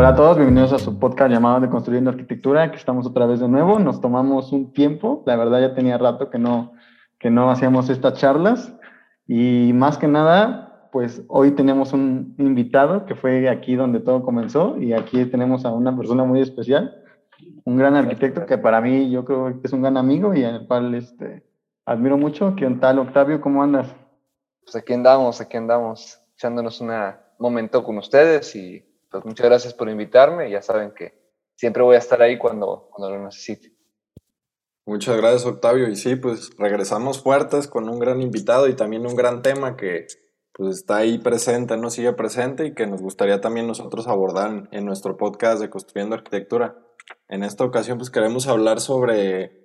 Hola a todos, bienvenidos a su podcast llamado de Construyendo Arquitectura, que estamos otra vez de nuevo. Nos tomamos un tiempo, la verdad ya tenía rato que no, que no hacíamos estas charlas y más que nada, pues hoy tenemos un invitado que fue aquí donde todo comenzó y aquí tenemos a una persona muy especial, un gran arquitecto que para mí yo creo que es un gran amigo y al cual este, admiro mucho. ¿Qué tal, Octavio? ¿Cómo andas? Pues aquí andamos, aquí andamos, echándonos un momento con ustedes y pues muchas gracias por invitarme. Ya saben que siempre voy a estar ahí cuando, cuando lo necesite. Muchas gracias, Octavio. Y sí, pues regresamos fuertes con un gran invitado y también un gran tema que pues está ahí presente, no sigue presente y que nos gustaría también nosotros abordar en nuestro podcast de Construyendo Arquitectura. En esta ocasión pues queremos hablar sobre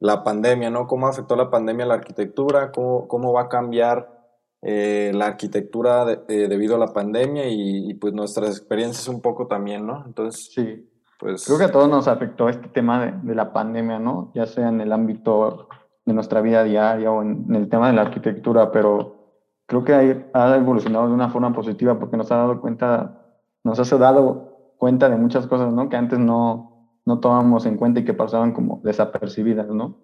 la pandemia, ¿no? Cómo afectó la pandemia a la arquitectura, cómo, cómo va a cambiar eh, la arquitectura eh, debido a la pandemia y, pues nuestras experiencias un poco también, ¿no? Entonces, sí. Pues... Creo que a todos nos afectó este tema de, de, la pandemia, ¿no? Ya sea en el ámbito de nuestra vida diaria o en, el tema de la arquitectura, pero creo que ha, ha evolucionado de una forma positiva porque nos ha dado cuenta, nos ha dado cuenta de muchas cosas, ¿no? Que antes no, no tomábamos en cuenta y que pasaban como desapercibidas, ¿no?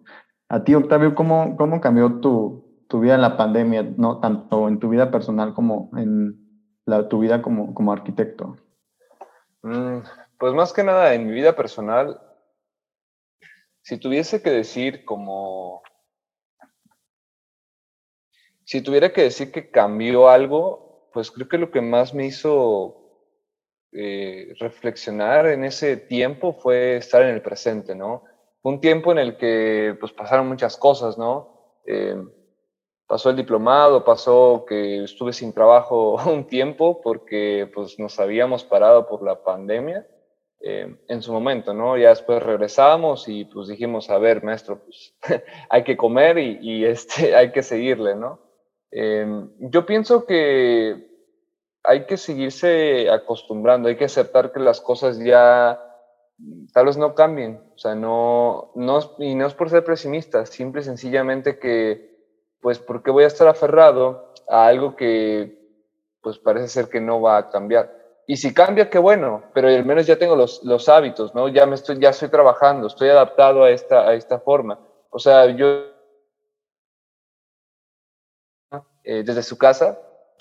A ti, Octavio, ¿cómo, cómo cambió tu, tu vida en la pandemia, no tanto en tu vida personal como en la, tu vida como, como arquitecto? Mm, pues más que nada en mi vida personal, si tuviese que decir como, si tuviera que decir que cambió algo, pues creo que lo que más me hizo eh, reflexionar en ese tiempo fue estar en el presente, ¿no? Un tiempo en el que pues pasaron muchas cosas, ¿no? Eh, pasó el diplomado, pasó que estuve sin trabajo un tiempo porque pues nos habíamos parado por la pandemia eh, en su momento, ¿no? Ya después regresamos y pues dijimos, a ver, maestro, pues hay que comer y, este, hay que seguirle, ¿no? Em, yo pienso que hay que seguirse acostumbrando, hay que aceptar que las cosas ya tal vez no cambien, o sea, no, no, y no es por ser pesimista, simple y sencillamente que pues ¿por qué voy a estar aferrado a algo que pues parece ser que no va a cambiar? Y si cambia, qué bueno, pero al menos ya tengo los, los hábitos, ¿no? Ya, me estoy, ya estoy trabajando, estoy adaptado a esta, a esta forma. O sea, yo eh, desde su casa,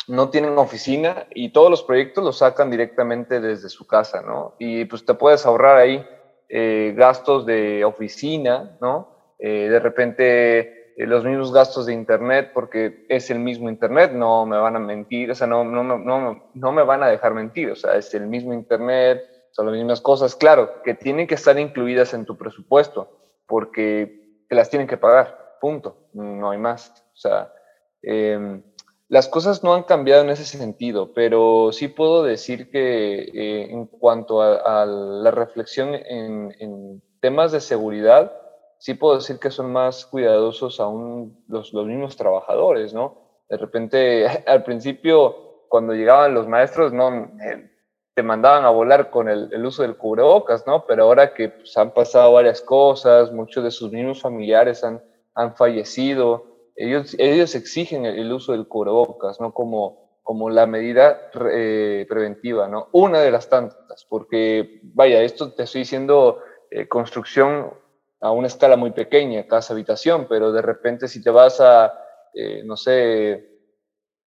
no tienen oficina y todos los proyectos los sacan directamente desde su casa, ¿no? Y pues te puedes ahorrar ahí eh, gastos de oficina, ¿no? Eh, de repente los mismos gastos de Internet porque es el mismo Internet, no me van a mentir, o sea, no, no, no, no me van a dejar mentir, o sea, es el mismo Internet, son las mismas cosas, claro, que tienen que estar incluidas en tu presupuesto porque te las tienen que pagar, punto, no hay más, o sea, em, las cosas no han cambiado en ese sentido, pero sí puedo decir que eh, en cuanto a, la reflexión en, en temas de seguridad, sí puedo decir que son más cuidadosos aún los, los mismos trabajadores, ¿no? De repente, al principio, cuando llegaban los maestros, no eh, te mandaban a volar con el, el, uso del cubrebocas, ¿no? Pero ahora que pues, han pasado varias cosas, muchos de sus mismos familiares han, han fallecido, ellos, ellos exigen el, uso del cubrebocas, ¿no? Como, como la medida eh, preventiva, ¿no? Una de las tantas, porque, vaya, esto te estoy diciendo eh, construcción a una escala muy pequeña, casa habitación, pero de repente si te vas a, eh, no sé,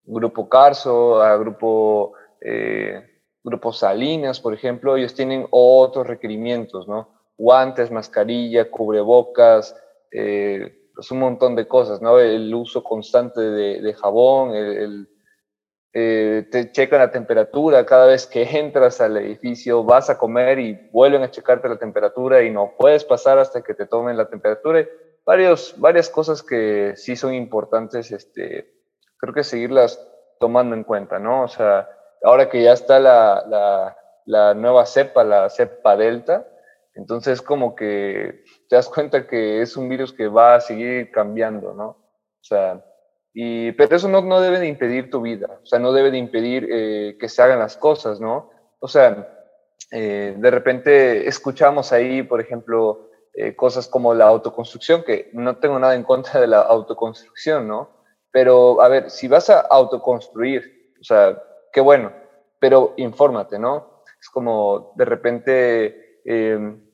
Grupo Carso, a Grupo, eh, grupo Salinas, por ejemplo, ellos tienen otros requerimientos, ¿no? Guantes, mascarilla, cubrebocas, eh, pues un montón de cosas, ¿no? El uso constante de, jabón, el eh, te checan la temperatura cada vez que entras al edificio, vas a comer y vuelven a checarte la temperatura y no puedes pasar hasta que te tomen la temperatura. Varios, varias cosas que sí son importantes, este, creo que seguirlas tomando en cuenta, ¿no? O sea, ahora que ya está la, la, la nueva cepa, la cepa delta, entonces como que te das cuenta que es un virus que va a seguir cambiando, ¿no? O sea, y, pero eso no, no debe de impedir tu vida, o sea, no debe de impedir eh, que se hagan las cosas, ¿no? O sea, eh, de repente escuchamos ahí, por ejemplo, eh, cosas como la autoconstrucción, que no tengo nada en contra de la autoconstrucción, ¿no? Pero, a ver, si vas a autoconstruir, o sea, qué bueno, pero infórmate, ¿no? Es como de repente,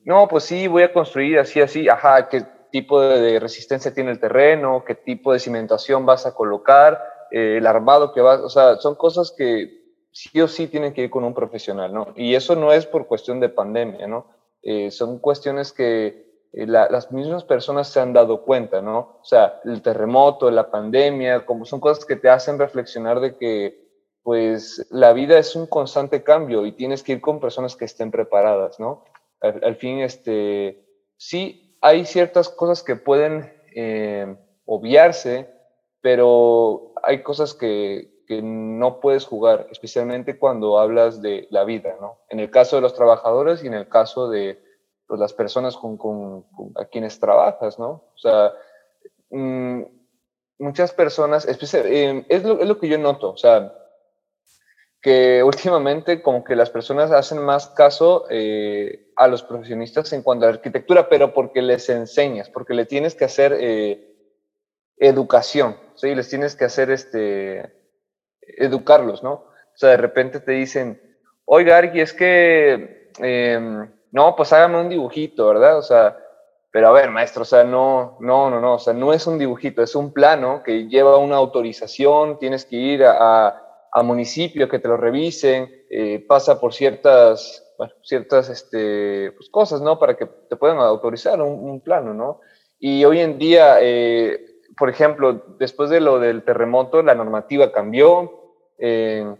no, pues sí, voy a construir así, así, ajá, qué tipo de, resistencia tiene el terreno, qué tipo de cimentación vas a colocar, eh, el armado que vas, o sea, son cosas que sí o sí tienen que ir con un profesional, ¿no? Y eso no es por cuestión de pandemia, ¿no? Eh, son cuestiones que eh, las mismas personas se han dado cuenta, ¿no? O sea, el terremoto, la pandemia, como son cosas que te hacen reflexionar de que, pues, la vida es un constante cambio y tienes que ir con personas que estén preparadas, ¿no? Al, fin, este, sí, hay ciertas cosas que pueden eh, obviarse, pero hay cosas que, que no puedes jugar, especialmente cuando hablas de la vida, ¿no? En el caso de los trabajadores y en el caso de pues, las personas con, a quienes trabajas, ¿no? O sea, mm, muchas personas, eh, es, lo, es lo que yo noto, o sea, que últimamente como que las personas hacen más caso eh, a los profesionistas en cuanto a arquitectura, pero porque les enseñas, porque le tienes que hacer eh, educación, ¿sí? Les tienes que hacer, este, educarlos, ¿no? O sea, de repente te dicen, oiga, Arqui, es que em, no, pues hágame un dibujito, ¿verdad? O sea, pero a ver, maestro, o sea, no, no, no, no, o sea, no es un dibujito, es un plano que lleva una autorización, tienes que ir a, a municipio que te lo revisen, eh, pasa por ciertas, ciertas este, pues, cosas, ¿no? Para que te puedan autorizar un, plano, ¿no? Y hoy en día, eh, por ejemplo, después de lo del terremoto, la normativa cambió. Eh,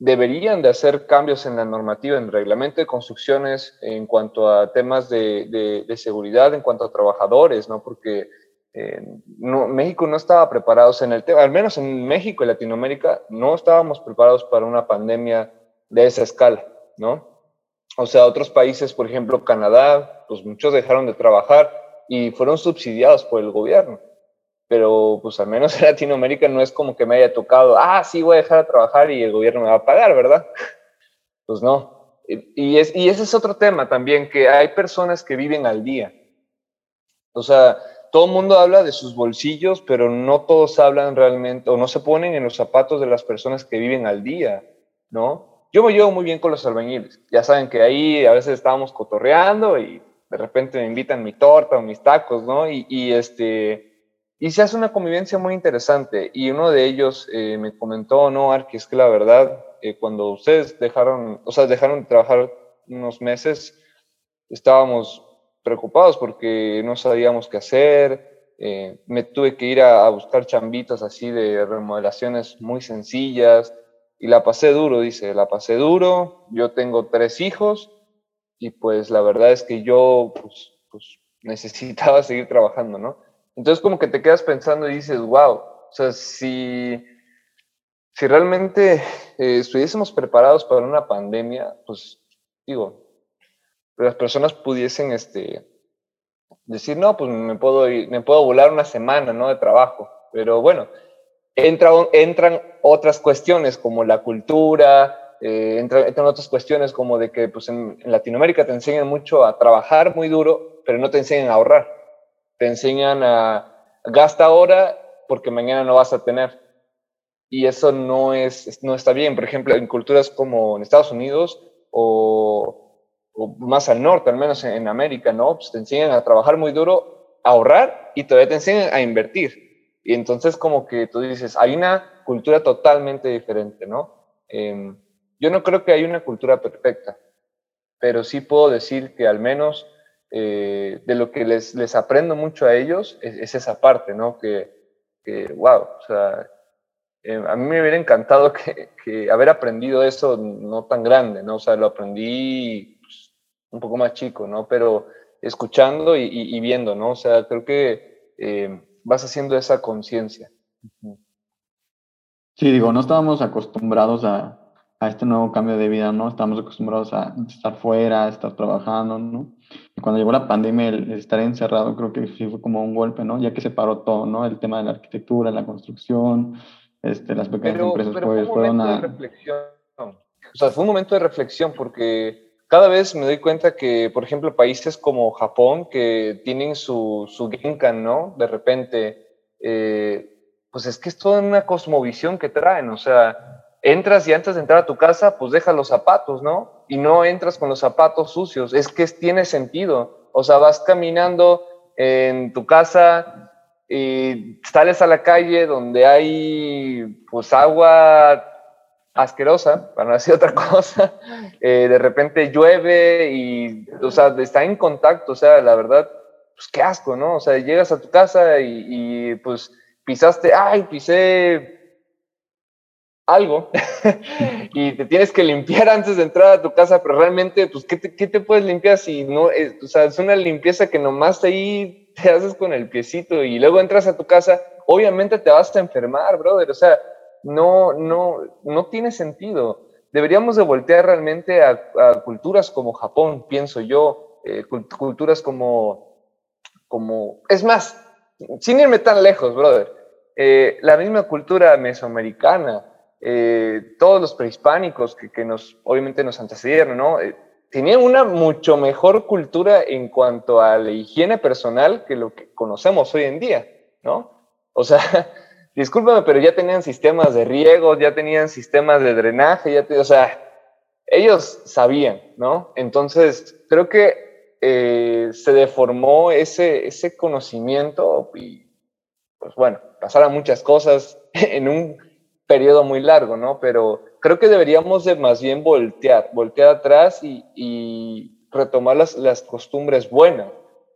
deberían de hacer cambios en la normativa, en el reglamento de construcciones en cuanto a temas de, seguridad, en cuanto a trabajadores, ¿no? Porque eh, México no estaba preparado, en el tema, al menos en México y Latinoamérica, no estábamos preparados para una pandemia de esa escala, ¿no? O sea, otros países, por ejemplo, Canadá, pues muchos dejaron de trabajar y fueron subsidiados por el gobierno pero pues al menos en Latinoamérica no es como que me haya tocado, ah, sí, voy a dejar de trabajar y el gobierno me va a pagar, ¿verdad? Pues no. Y, es, y ese es otro tema también, que hay personas que viven al día. O sea, todo el mundo habla de sus bolsillos, pero no todos hablan realmente o no se ponen en los zapatos de las personas que viven al día, ¿no? Yo me llevo muy bien con los albañiles. Ya saben que ahí a veces estábamos cotorreando y de repente me invitan mi torta o mis tacos, ¿no? Y, este, y se hace una convivencia muy interesante. Y uno de ellos eh, me comentó, no, Arqui, es que la verdad, eh, cuando ustedes dejaron, o sea, dejaron de trabajar unos meses, estábamos preocupados porque no sabíamos qué hacer. Eh, me tuve que ir a, buscar chambitos así de remodelaciones muy sencillas. Y la pasé duro, dice, la pasé duro. Yo tengo tres hijos y pues la verdad es que yo pues, pues necesitaba seguir trabajando, ¿no? Entonces como que te quedas pensando y dices, wow, o sea, si, si realmente eh, estuviésemos preparados para una pandemia, pues digo, las personas pudiesen este, decir, no, pues me puedo, me puedo volar una semana ¿no? de trabajo. Pero bueno, entra, entran otras cuestiones como la cultura, eh, entran, otras cuestiones como de que pues en, en Latinoamérica te enseñan mucho a trabajar muy duro, pero no te enseñan a ahorrar te enseñan a gasta ahora porque mañana no vas a tener. Y eso no, es, no está bien. Por ejemplo, en culturas como en Estados Unidos o, más al norte, al menos en, América, ¿no? Pues te enseñan a trabajar muy duro, a ahorrar y todavía te enseñan a invertir. Y entonces como que tú dices, hay una cultura totalmente diferente, ¿no? Em, yo no creo que hay una cultura perfecta, pero sí puedo decir que al menos eh, de lo que les, les, aprendo mucho a ellos es, esa parte, ¿no? Que, que wow, o sea, eh, a mí me hubiera encantado que, que, haber aprendido eso no tan grande, ¿no? O sea, lo aprendí un poco más chico, ¿no? Pero escuchando y, y, viendo, ¿no? O sea, creo que eh, vas haciendo esa conciencia. Sí, digo, no estábamos acostumbrados a, a este nuevo cambio de vida, ¿no? Estamos acostumbrados a estar fuera, a estar trabajando, ¿no? Y cuando llegó la pandemia, el, estar encerrado creo que sí fue como un golpe, ¿no? Ya que se paró todo, ¿no? El tema de la arquitectura, la construcción, este, las pequeñas empresas pero pues, fue un momento de reflexión. O sea, fue un momento de reflexión porque cada vez me doy cuenta que, por ejemplo, países como Japón, que tienen su, su Genkan, ¿no? De repente, eh, pues es que es toda una cosmovisión que traen, o sea, entras y antes de entrar a tu casa, pues dejas los zapatos, ¿no? Y no entras con los zapatos sucios, es que tiene sentido. O sea, vas caminando en tu casa y sales a la calle donde hay pues agua asquerosa, para no decir otra cosa, eh, de repente llueve y, o sea, está en contacto, o sea, la verdad, pues qué asco, ¿no? O sea, llegas a tu casa y, y pues pisaste, ay, pisé algo y te tienes que limpiar antes de entrar a tu casa, pero realmente, pues, ¿qué te, qué te puedes limpiar si no? Es, o sea, es una limpieza que nomás ahí te haces con el piecito y luego entras a tu casa, obviamente te vas a enfermar, brother, o sea, no, no, no tiene sentido. Deberíamos de voltear realmente a, culturas como Japón, pienso yo, eh, culturas como, como, es más, sin irme tan lejos, brother, eh, la misma cultura mesoamericana, eh, todos los prehispánicos que, que, nos, obviamente nos antecedieron, ¿no? tenían una mucho mejor cultura en cuanto a la higiene personal que lo que conocemos hoy en día, ¿no? O sea, discúlpame, pero ya tenían sistemas de riego, ya tenían sistemas de drenaje, ya o sea, ellos sabían, ¿no? Entonces, creo que eh, se deformó ese, ese conocimiento y, pues bueno, pasaron muchas cosas en un periodo muy largo, ¿no? Pero creo que deberíamos de más bien voltear, voltear atrás y, y retomar las, las costumbres buenas.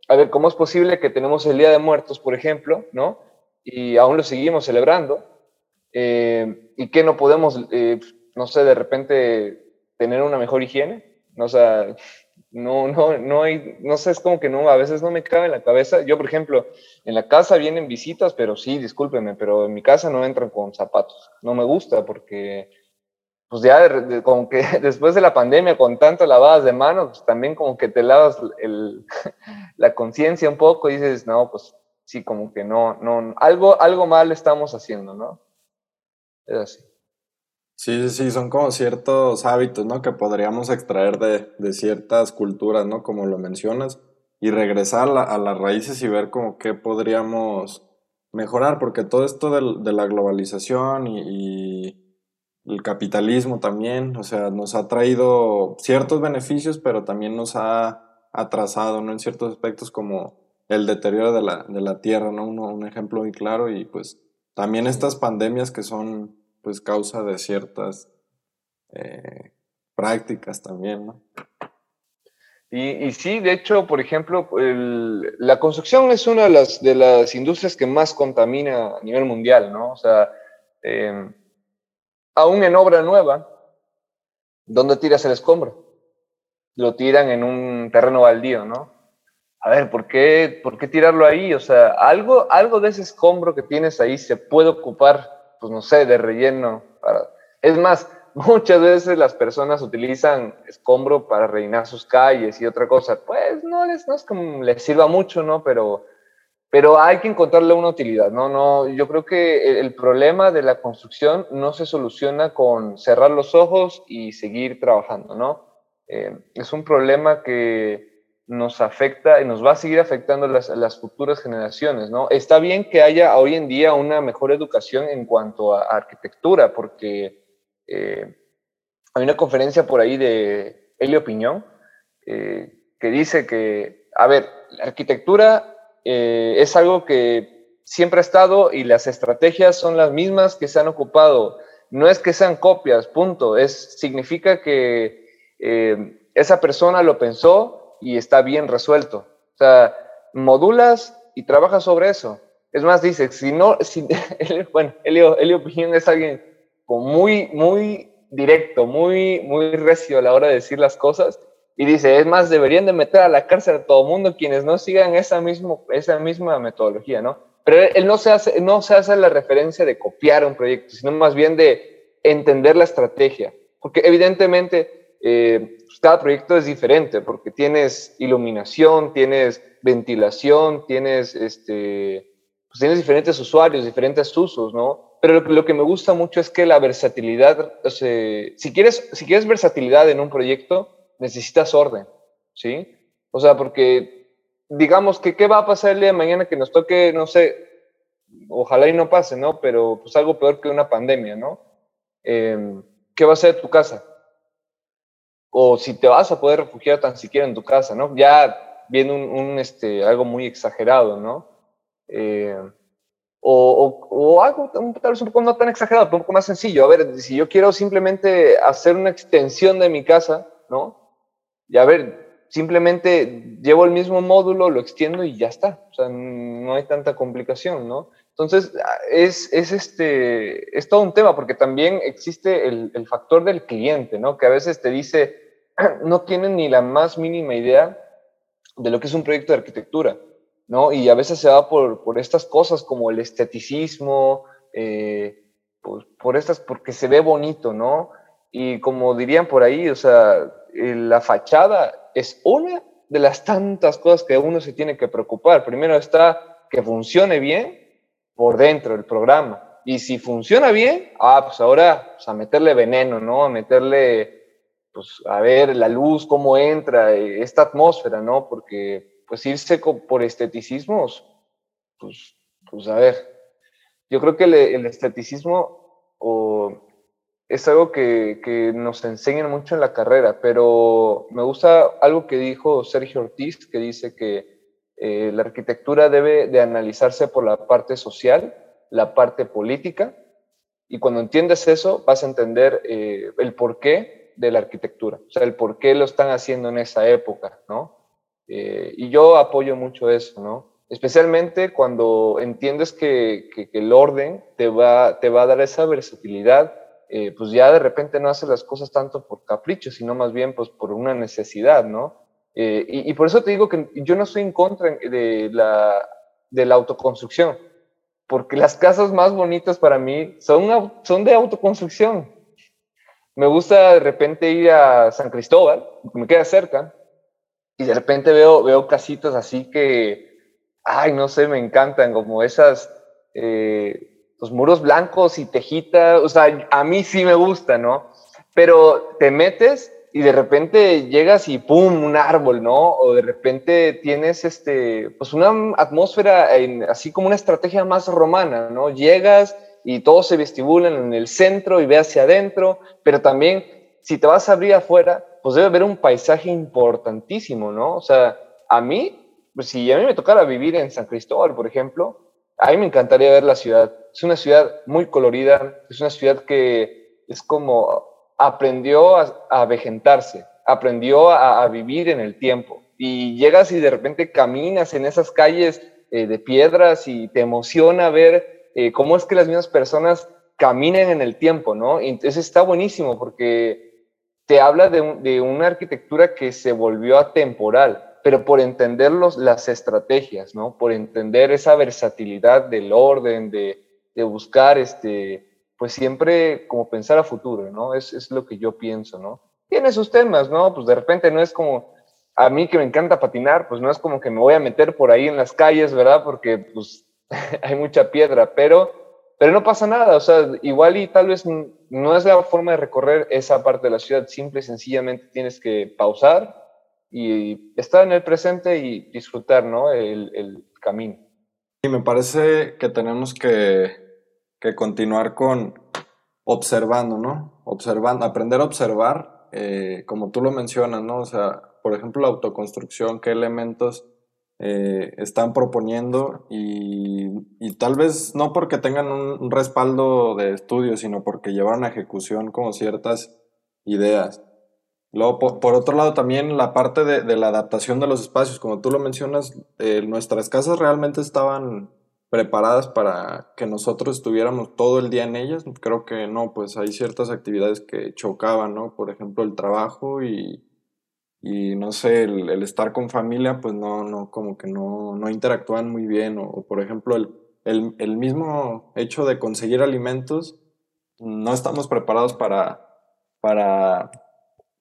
A ver, ¿cómo es posible que tenemos el Día de Muertos, por ejemplo, ¿no? Y aún lo seguimos celebrando, eh, y que no podemos, eh, no sé, de repente tener una mejor higiene, o sea, no, no, no hay, no sé, es como que no, a veces no me cabe en la cabeza. Yo, por ejemplo, en la casa vienen visitas, pero sí, discúlpenme, pero en mi casa no entran con zapatos. No me gusta porque, pues ya como que después de la pandemia, con tantas lavadas de manos, pues también como que te lavas el, la conciencia un poco y dices, no, pues sí, como que no, no, algo, algo mal estamos haciendo, ¿no? Es así. Sí, sí, son como ciertos hábitos, ¿no? Que podríamos extraer de, de ciertas culturas, ¿no? Como lo mencionas, y regresar a, las raíces y ver como qué podríamos mejorar, porque todo esto de, la globalización y, y, el capitalismo también, o sea, nos ha traído ciertos beneficios, pero también nos ha atrasado, ¿no? En ciertos aspectos como el deterioro de la, de la tierra, ¿no? un ejemplo muy claro y pues también estas pandemias que son pues causa de ciertas eh, prácticas también, ¿no? Y, y, sí, de hecho, por ejemplo, la construcción es una de las, de las industrias que más contamina a nivel mundial, ¿no? O sea, em, aún en obra nueva, ¿dónde tiras el escombro? Lo tiran en un terreno baldío, ¿no? A ver, ¿por qué, ¿por qué tirarlo ahí? O sea, algo, algo de ese escombro que tienes ahí se puede ocupar, pues no sé, de relleno. Para... Es más, muchas veces las personas utilizan escombro para rellenar sus calles y otra cosa. Pues no, les, no es como les sirva mucho, ¿no? Pero, pero hay que encontrarle una utilidad, ¿no? no yo creo que el, problema de la construcción no se soluciona con cerrar los ojos y seguir trabajando, ¿no? Eh, es un problema que nos afecta y nos va a seguir afectando las, las futuras generaciones, ¿no? Está bien que haya hoy en día una mejor educación en cuanto a arquitectura, porque eh, hay una conferencia por ahí de Helio Piñón eh, que dice que, a ver, la arquitectura eh, es algo que siempre ha estado y las estrategias son las mismas que se han ocupado. No es que sean copias, punto. Es, significa que esa persona lo pensó, y está bien resuelto. O sea, modulas y trabajas sobre eso. Es más, dice, si no, si, bueno, Elio, Elio es alguien muy, muy directo, muy, muy recio a la hora de decir las cosas. Y dice, es más, deberían de meter a la cárcel a todo mundo quienes no sigan esa, mismo, esa misma metodología, ¿no? Pero él no se, hace, no se hace la referencia de copiar un proyecto, sino más bien de entender la estrategia. Porque evidentemente eh, cada proyecto es diferente porque tienes iluminación, tienes ventilación, tienes, este, pues tienes diferentes usuarios, diferentes usos, ¿no? Pero lo, que me gusta mucho es que la versatilidad, si, quieres, si quieres versatilidad en un proyecto, necesitas orden, ¿sí? O sea, porque digamos que qué va a pasar el día de mañana que nos toque, no sé, ojalá y no pase, ¿no? Pero pues algo peor que una pandemia, ¿no? Em, ¿Qué va a ser tu casa? O si te vas a poder refugiar tan siquiera en tu casa, ¿no? Ya viene un, este, algo muy exagerado, ¿no? Eh, o, algo tal vez un poco no tan exagerado, un poco más sencillo. A ver, si yo quiero simplemente hacer una extensión de mi casa, ¿no? Y a ver, simplemente llevo el mismo módulo, lo extiendo y ya está. O sea, no hay tanta complicación, ¿no? Entonces, es, es, este, es todo un tema porque también existe el factor del cliente, ¿no? Que a veces te dice, no tienen ni la más mínima idea de lo que es un proyecto de arquitectura, ¿no? Y a veces se va por, por estas cosas como el esteticismo, eh, pues, por estas, porque se ve bonito, ¿no? Y como dirían por ahí, o sea, la fachada es una de las tantas cosas que uno se tiene que preocupar. Primero está que funcione bien por dentro el programa. Y si funciona bien, ah, pues ahora pues a meterle veneno, ¿no? A meterle pues a ver la luz, cómo entra, eh, esta atmósfera, ¿no? Porque pues irse por esteticismos, pues, pues a ver, yo creo que el, esteticismo es algo que, que, nos enseñan mucho en la carrera, pero me gusta algo que dijo Sergio Ortiz, que dice que eh, la arquitectura debe de analizarse por la parte social, la parte política, y cuando entiendes eso vas a entender eh, el porqué de la arquitectura, o sea, el por qué lo están haciendo en esa época, ¿no? Eh, y yo apoyo mucho eso, ¿no? Especialmente cuando entiendes que, que, el orden te va, te va a dar esa versatilidad, eh, pues ya de repente no haces las cosas tanto por capricho, sino más bien pues por una necesidad, ¿no? Eh, y, por eso te digo que yo no estoy en contra de la, de la autoconstrucción, porque las casas más bonitas para mí son, son de autoconstrucción, me gusta de repente ir a San Cristóbal, me queda cerca, y de repente veo, veo casitas así que, ay, no sé, me encantan, como esas, eh, los muros blancos y tejitas, o sea, a mí sí me gusta, ¿no? Pero te metes y de repente llegas y ¡pum! un árbol, ¿no? O de repente tienes este, pues una atmósfera, así como una estrategia más romana, ¿no? Llegas y todos se vestibulan en el centro y ve hacia adentro, pero también si te vas a abrir afuera, pues debe haber un paisaje importantísimo, ¿no? O sea, a mí, pues si a mí me tocara vivir en San Cristóbal, por ejemplo, a mí me encantaría ver la ciudad. Es una ciudad muy colorida, es una ciudad que es como aprendió a, vegetarse, aprendió a, vivir en el tiempo. Y llegas y de repente caminas en esas calles eh, de piedras y te emociona ver eh, cómo es que las mismas personas caminen en el tiempo, ¿no? entonces está buenísimo porque te habla de, una arquitectura que se volvió atemporal, pero por entender las estrategias, ¿no? Por entender esa versatilidad del orden, de, buscar, este, pues siempre como pensar a futuro, ¿no? Es, es lo que yo pienso, ¿no? Tiene sus temas, ¿no? Pues de repente no es como, a mí que me encanta patinar, pues no es como que me voy a meter por ahí en las calles, ¿verdad? Porque pues hay mucha piedra, pero, pero no pasa nada, o sea, igual y tal vez no es la forma de recorrer esa parte de la ciudad, simple y sencillamente tienes que pausar y estar en el presente y disfrutar, ¿no? El, camino. Y me parece que tenemos que, que, continuar con observando, ¿no? Observando, aprender a observar, eh, como tú lo mencionas, ¿no? O sea, por ejemplo, la autoconstrucción, qué elementos eh, están proponiendo y, tal vez no porque tengan un, respaldo de estudio, sino porque llevaron a ejecución como ciertas ideas. Luego, por, otro lado, también la parte de, la adaptación de los espacios, como tú lo mencionas, eh, nuestras casas realmente estaban preparadas para que nosotros estuviéramos todo el día en ellas. Creo que no, pues hay ciertas actividades que chocaban, ¿no? Por ejemplo, el trabajo y, y no sé, el, estar con familia, pues no, no, como que no, no interactúan muy bien, o, por ejemplo, el, el, el, mismo hecho de conseguir alimentos, no estamos preparados para, para,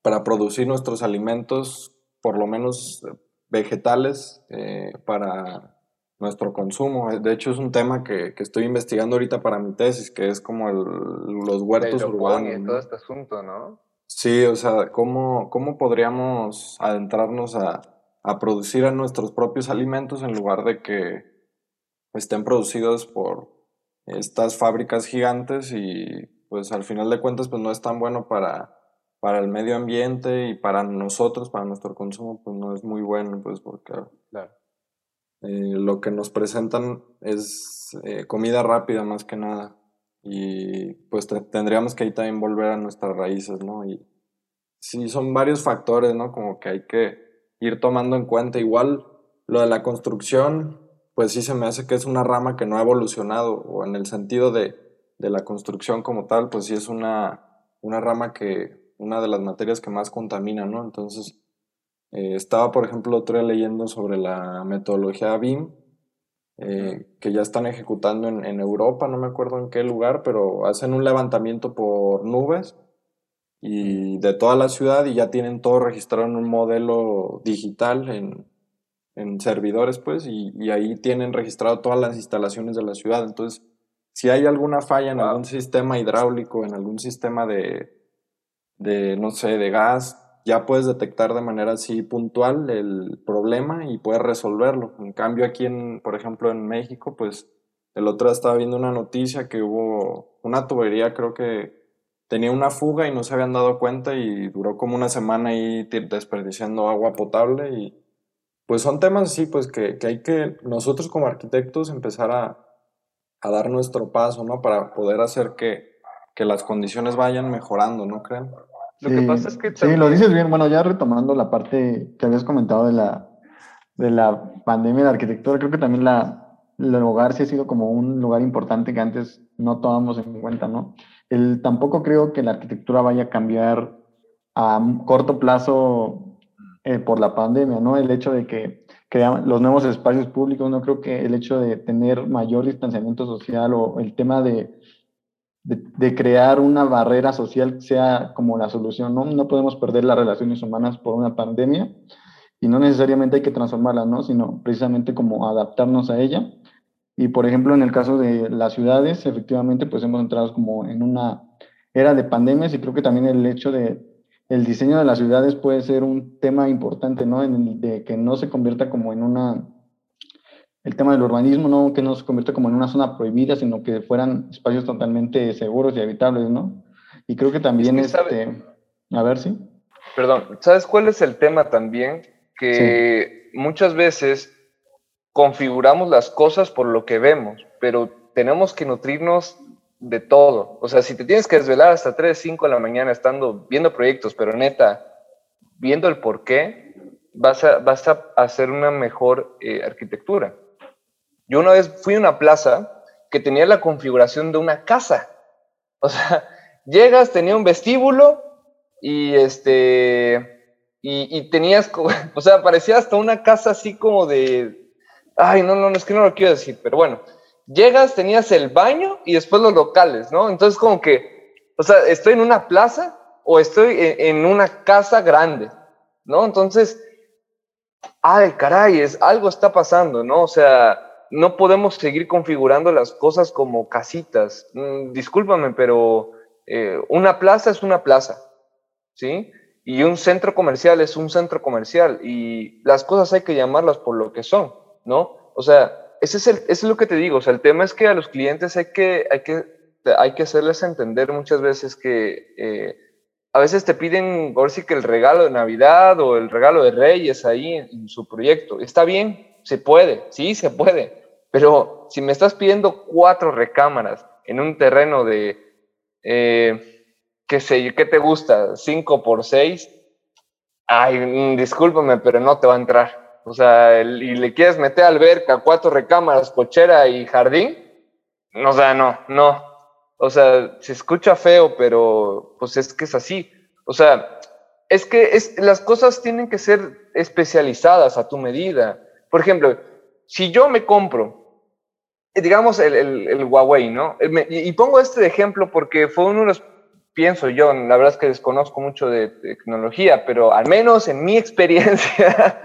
para producir nuestros alimentos, por lo menos vegetales, eh, para nuestro consumo. De hecho, es un tema que, que, estoy investigando ahorita para mi tesis, que es como los huertos urbanos. Y todo este asunto, ¿no? Sí, o sea, ¿cómo, cómo podríamos adentrarnos a, a producir a nuestros propios alimentos en lugar de que estén producidos por estas fábricas gigantes y pues al final de cuentas pues no es tan bueno para, para el medio ambiente y para nosotros, para nuestro consumo, pues no es muy bueno, pues porque eh, lo que nos presentan es eh, comida rápida más que nada. Y pues tendríamos que ahí también volver a nuestras raíces, ¿no? Y sí, son varios factores, ¿no? Como que hay que ir tomando en cuenta. Igual lo de la construcción, pues sí se me hace que es una rama que no ha evolucionado, o en el sentido de, de la construcción como tal, pues sí es una, una rama que una de las materias que más contamina, ¿no? Entonces, eh, estaba, por ejemplo, otro leyendo sobre la metodología BIM, eh, que ya están ejecutando en, en, Europa, no me acuerdo en qué lugar, pero hacen un levantamiento por nubes y de toda la ciudad y ya tienen todo registrado en un modelo digital, en, en servidores, pues, y, y, ahí tienen registrado todas las instalaciones de la ciudad. Entonces, si hay alguna falla en algún sistema hidráulico, en algún sistema de, de, no sé, de gas, ya puedes detectar de manera así puntual el problema y puedes resolverlo. En cambio aquí, en, por ejemplo, en México, pues el otro día estaba viendo una noticia que hubo una tubería, creo que tenía una fuga y no se habían dado cuenta y duró como una semana ahí desperdiciando agua potable y pues son temas así, pues que, que hay que nosotros como arquitectos empezar a, a, dar nuestro paso, ¿no? Para poder hacer que, que las condiciones vayan mejorando, ¿no creen? Lo sí, que pasa es que... Sí, lo dices bien. Bueno, ya retomando la parte que habías comentado de la, de la pandemia de arquitectura, creo que también la, el hogar sí ha sido como un lugar importante que antes no tomábamos en cuenta, ¿no? El, tampoco creo que la arquitectura vaya a cambiar a corto plazo eh, por la pandemia, ¿no? El hecho de que crean los nuevos espacios públicos, no creo que el hecho de tener mayor distanciamiento social o el tema de de, crear una barrera social sea como la solución, ¿no? No podemos perder las relaciones humanas por una pandemia y no necesariamente hay que transformarla, ¿no? Sino precisamente como adaptarnos a ella. Y por ejemplo, en el caso de las ciudades, efectivamente, pues hemos entrado como en una era de pandemias y creo que también el hecho de el diseño de las ciudades puede ser un tema importante, ¿no? En el de que no se convierta como en una el tema del urbanismo, no que no se convierta como en una zona prohibida, sino que fueran espacios totalmente seguros y habitables, ¿no? Y creo que también, este, a ver, sí. Perdón, ¿sabes cuál es el tema también? Que muchas veces configuramos las cosas por lo que vemos, pero tenemos que nutrirnos de todo. O sea, si te tienes que desvelar hasta 3, 5 de la mañana estando viendo proyectos, pero neta, viendo el por qué, vas a, vas a hacer una mejor eh, arquitectura. Yo una vez fui a una plaza que tenía la configuración de una casa. O sea, llegas, tenía un vestíbulo y este, y, tenías, o sea, parecía hasta una casa así como de, ay, no, no, es que no lo quiero decir, pero bueno, llegas, tenías el baño y después los locales, ¿no? Entonces como que, o sea, estoy en una plaza o estoy en, en una casa grande, ¿no? Entonces, ay, caray, es, algo está pasando, ¿no? O sea, no podemos seguir configurando las cosas como casitas. Mm, discúlpame, pero eh, una plaza es una plaza, ¿sí? Y un centro comercial es un centro comercial y las cosas hay que llamarlas por lo que son, ¿no? O sea, ese es, el, es lo que te digo, o sea, el tema es que a los clientes hay que, hay que, hay que hacerles entender muchas veces que eh, a veces te piden, por sí que el regalo de Navidad o el regalo de Reyes ahí en su proyecto. Está bien, se puede, sí, se puede. Pero si me estás pidiendo cuatro recámaras en un terreno de, eh, qué sé ¿qué te gusta? ¿Cinco por seis? Ay, mm, discúlpame, pero no te va a entrar. O sea, y le quieres meter alberca, cuatro recámaras, cochera y jardín. O sea, no, no. O sea, se escucha feo, pero pues es que es así. O sea, es que es, las cosas tienen que ser especializadas a tu medida. Por ejemplo, si yo me compro, digamos, el, el, Huawei, ¿no? Eh, y, pongo este ejemplo porque fue uno de los, pienso yo, la verdad es que desconozco mucho de, tecnología, pero al menos en mi experiencia,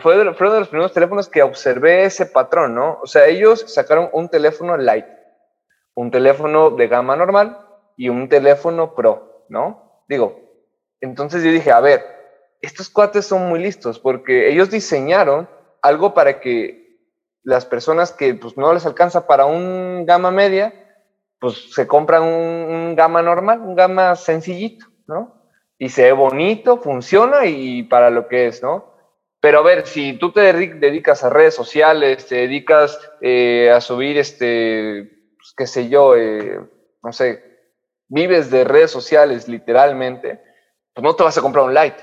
fue, de, fue uno de los primeros teléfonos que observé ese patrón, ¿no? O sea, ellos sacaron un teléfono light, un teléfono de gama normal y un teléfono pro, ¿no? Digo, entonces yo dije, a ver, estos cuates son muy listos porque ellos diseñaron algo para que las personas que pues, no les alcanza para un gama media, pues se compran un, gama normal, un gama sencillito, ¿no? y se ve bonito, funciona y para lo que es, ¿no? Pero a ver, si tú te dedicas a redes sociales, te dedicas eh, a subir, este, pues, qué sé yo, eh, no sé, vives de redes sociales literalmente, pues no te vas a comprar un light,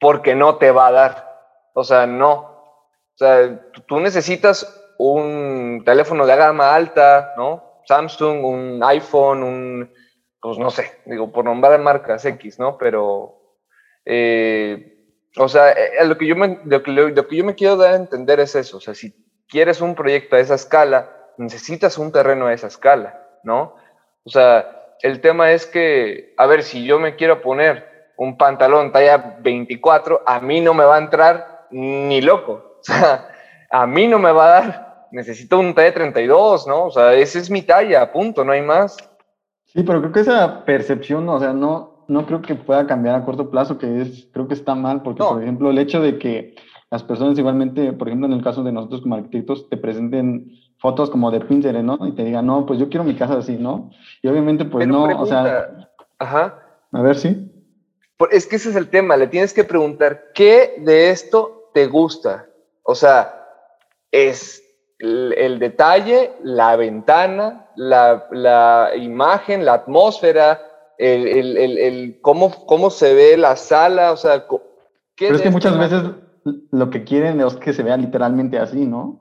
porque no te va a dar. O sea, no. O sea, tú necesitas un teléfono de gama alta, ¿no? Samsung, un iPhone, un, pues no sé, digo, por nombrar marcas X, ¿no? Pero, eh, o sea, eh, lo, que yo me, lo, que, lo que yo me quiero dar a entender es eso, o sea, si quieres un proyecto a esa escala, necesitas un terreno a esa escala, ¿no? O sea, el tema es que, a ver, si yo me quiero poner un pantalón talla 24, a mí no me va a entrar ni loco. O sea, a mí no me va a dar. Necesito un talla 32, ¿no? O sea, esa es mi talla, punto, no hay más. Sí, pero creo que esa percepción, o sea, no, no creo que pueda cambiar a corto plazo, que es, creo que está mal, porque, por ejemplo, el hecho de que las personas igualmente, por ejemplo, en el caso de nosotros como arquitectos, te presenten fotos como de Pinterest, ¿no? Y te digan, no, pues yo quiero mi casa así, ¿no? Y obviamente, pues no, o sea... Ajá. A ver, sí. Es que ese es el tema, le tienes que preguntar, ¿qué de esto te gusta? O sea, es el, detalle, la ventana, la, imagen, la atmósfera, el, el, cómo, cómo se ve la sala, o sea... Pero es que muchas veces lo que quieren es que se vea literalmente así, ¿no?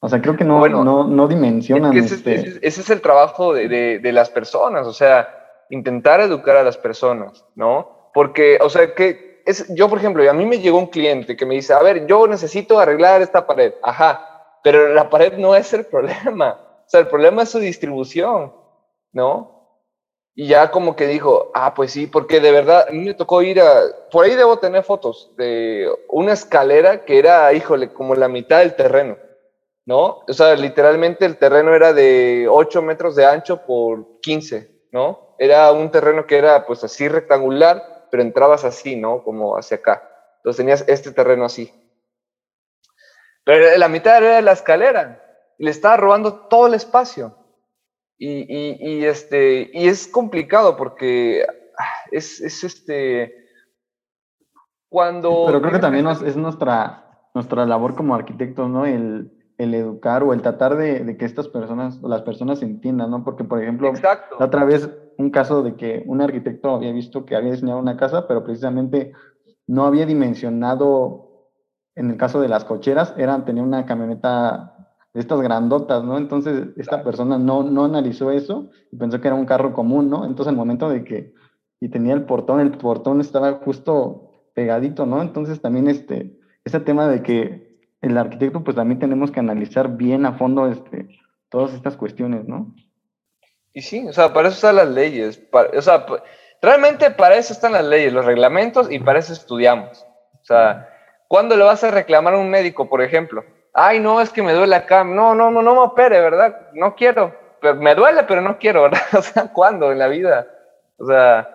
O sea, creo que no, no, no dimensionan. este... ese, es el trabajo de, de, de, las personas, o sea, intentar educar a las personas, ¿no? Porque, o sea, que es, yo, por ejemplo, a mí me llegó un cliente que me dice, a ver, yo necesito arreglar esta pared, ajá, pero la pared no es el problema. O sea, el problema es su distribución, ¿no? Y ya como que dijo, ah, pues sí, porque de verdad, a mí me tocó ir a, por ahí debo tener fotos de una escalera que era, híjole, como la mitad del terreno, ¿no? O sea, literalmente el terreno era de 8 metros de ancho por 15, ¿no? Era un terreno que era pues así rectangular, pero entrabas así, ¿no? Como hacia acá. Entonces tenías este terreno así. Pero la mitad era de la escalera. Le estaba robando todo el espacio. Y, y, este, y es complicado porque ah, es, es este. Cuando. Pero creo que también es nuestra, nuestra labor como arquitectos, ¿no? El, el educar o el tratar de, de, que estas personas, las personas entiendan, ¿no? Porque, por ejemplo, la otra vez un caso de que un arquitecto había visto que había diseñado una casa, pero precisamente no había dimensionado en el caso de las cocheras, eran, tenía una camioneta de estas grandotas, ¿no? Entonces, esta persona no, no analizó eso y pensó que era un carro común, ¿no? Entonces, al momento de que, y tenía el portón, el portón estaba justo pegadito, ¿no? Entonces, también este, ese tema de que el arquitecto, pues también tenemos que analizar bien a fondo este, todas estas cuestiones, ¿no? Y sí, o sea, para eso están las leyes, o sea, realmente para eso están las leyes, los reglamentos y para eso estudiamos. O sea, ¿Cuándo le vas a reclamar a un médico, por ejemplo? Ay, no, es que me duele acá. No, no, no, no me opere, ¿verdad? No quiero. Pero me duele, pero no quiero, ¿verdad? O sea, ¿cuándo en la vida? O sea,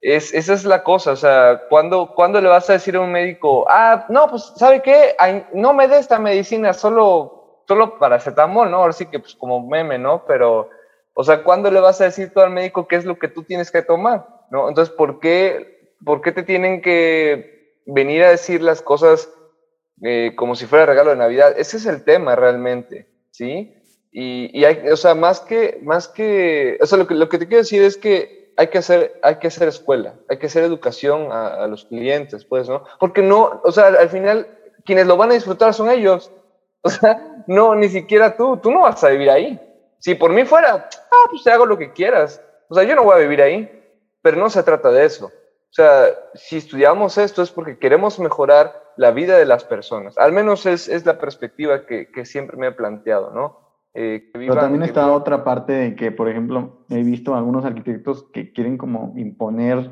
es, esa es la cosa. O sea, ¿cuándo, ¿cuándo le vas a decir a un médico, ah, no, pues, ¿sabe qué? no me dé esta medicina, solo, solo paracetamol, ¿no? Ahora sí que, pues, como meme, ¿no? Pero, o sea, ¿cuándo le vas a decir tú al médico qué es lo que tú tienes que tomar? ¿No? Entonces, ¿por qué, por qué te tienen que venir a decir las cosas eh, como si fuera regalo de Navidad. Ese es el tema realmente, ¿sí? Y, y hay, o sea, más que, más que, o sea, lo que, lo que te quiero decir es que hay que hacer, hay que hacer escuela, hay que hacer educación a, los clientes, pues, ¿no? Porque no, o sea, al final, quienes lo van a disfrutar son ellos. O sea, no, ni siquiera tú, tú no vas a vivir ahí. Si por mí fuera, ah, pues te hago lo que quieras. O sea, yo no voy a vivir ahí, pero no se trata de eso. O sea, si estudiamos esto es porque queremos mejorar la vida de las personas. Al menos es, es la perspectiva que, que, siempre me he planteado, ¿no? Eh, Pero también está otra parte de que, por ejemplo, he visto algunos arquitectos que quieren como imponer,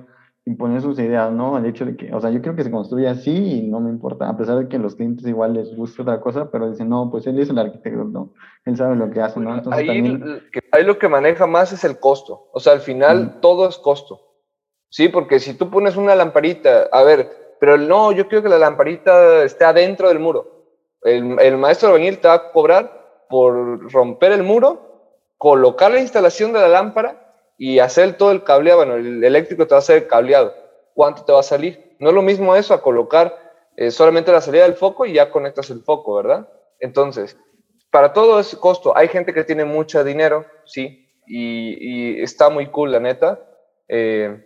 imponer sus ideas, ¿no? El hecho de que, o sea, yo creo que se construye así y no me importa, a pesar de que a los clientes igual les guste otra cosa, pero dicen, no, pues él es el arquitecto, ¿no? Él sabe lo que hace, ¿no? Entonces, ahí, también... ahí lo que maneja más es el costo. O sea, al final todo es costo. Sí, porque si tú pones una lamparita, a ver, pero no, yo quiero que la lamparita esté adentro del muro. El, el maestro albañil te va a cobrar por romper el muro, colocar la instalación de la lámpara y hacer todo el cableado. Bueno, el eléctrico te va a hacer el cableado. cuánto te va a salir. No es lo mismo eso a colocar eh, solamente la salida del foco y ya conectas el foco, ¿verdad? Entonces, para todo ese costo, hay gente que tiene mucho dinero, sí, y, está muy cool, la neta. Eh,